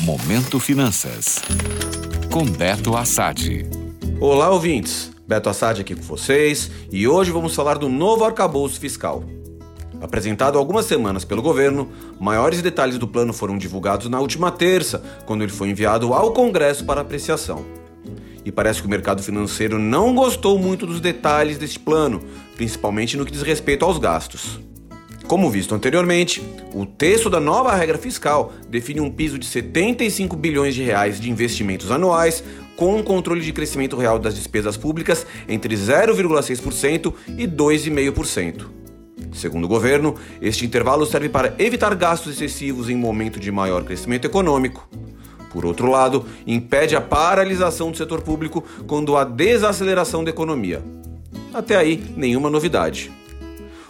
Momento Finanças. Com Beto Assad. Olá, ouvintes. Beto Assad aqui com vocês e hoje vamos falar do novo arcabouço fiscal. Apresentado algumas semanas pelo governo, maiores detalhes do plano foram divulgados na última terça, quando ele foi enviado ao Congresso para apreciação. E parece que o mercado financeiro não gostou muito dos detalhes deste plano, principalmente no que diz respeito aos gastos. Como visto anteriormente, o texto da nova regra fiscal define um piso de 75 bilhões de reais de investimentos anuais, com um controle de crescimento real das despesas públicas entre 0,6% e 2,5%. Segundo o governo, este intervalo serve para evitar gastos excessivos em momento de maior crescimento econômico. Por outro lado, impede a paralisação do setor público quando há desaceleração da economia. Até aí, nenhuma novidade.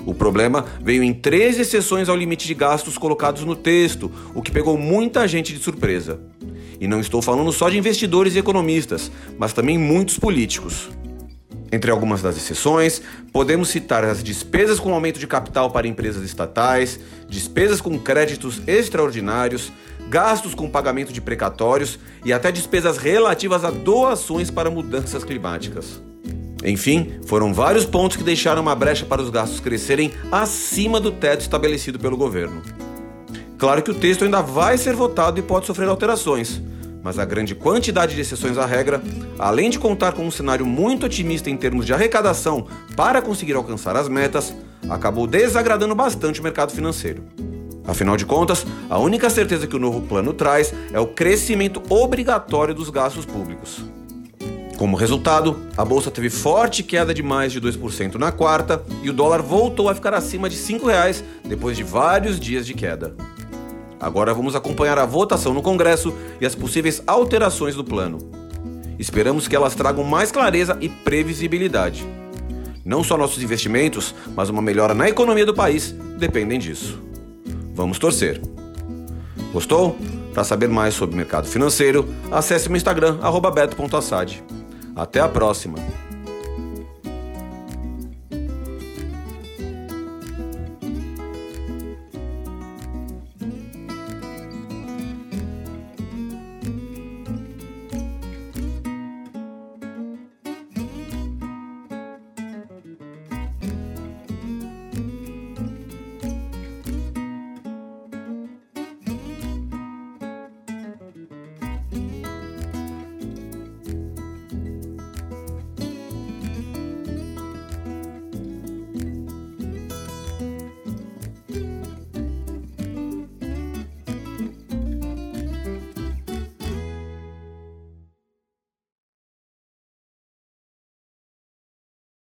O problema veio em três exceções ao limite de gastos colocados no texto, o que pegou muita gente de surpresa. E não estou falando só de investidores e economistas, mas também muitos políticos. Entre algumas das exceções, podemos citar as despesas com aumento de capital para empresas estatais, despesas com créditos extraordinários, gastos com pagamento de precatórios e até despesas relativas a doações para mudanças climáticas. Enfim, foram vários pontos que deixaram uma brecha para os gastos crescerem acima do teto estabelecido pelo governo. Claro que o texto ainda vai ser votado e pode sofrer alterações, mas a grande quantidade de exceções à regra, além de contar com um cenário muito otimista em termos de arrecadação para conseguir alcançar as metas, acabou desagradando bastante o mercado financeiro. Afinal de contas, a única certeza que o novo plano traz é o crescimento obrigatório dos gastos públicos. Como resultado, a bolsa teve forte queda de mais de 2% na quarta e o dólar voltou a ficar acima de R$ 5,00 depois de vários dias de queda. Agora vamos acompanhar a votação no Congresso e as possíveis alterações do plano. Esperamos que elas tragam mais clareza e previsibilidade. Não só nossos investimentos, mas uma melhora na economia do país dependem disso. Vamos torcer. Gostou? Para saber mais sobre o mercado financeiro, acesse meu Instagram, beto.assad. Até a próxima!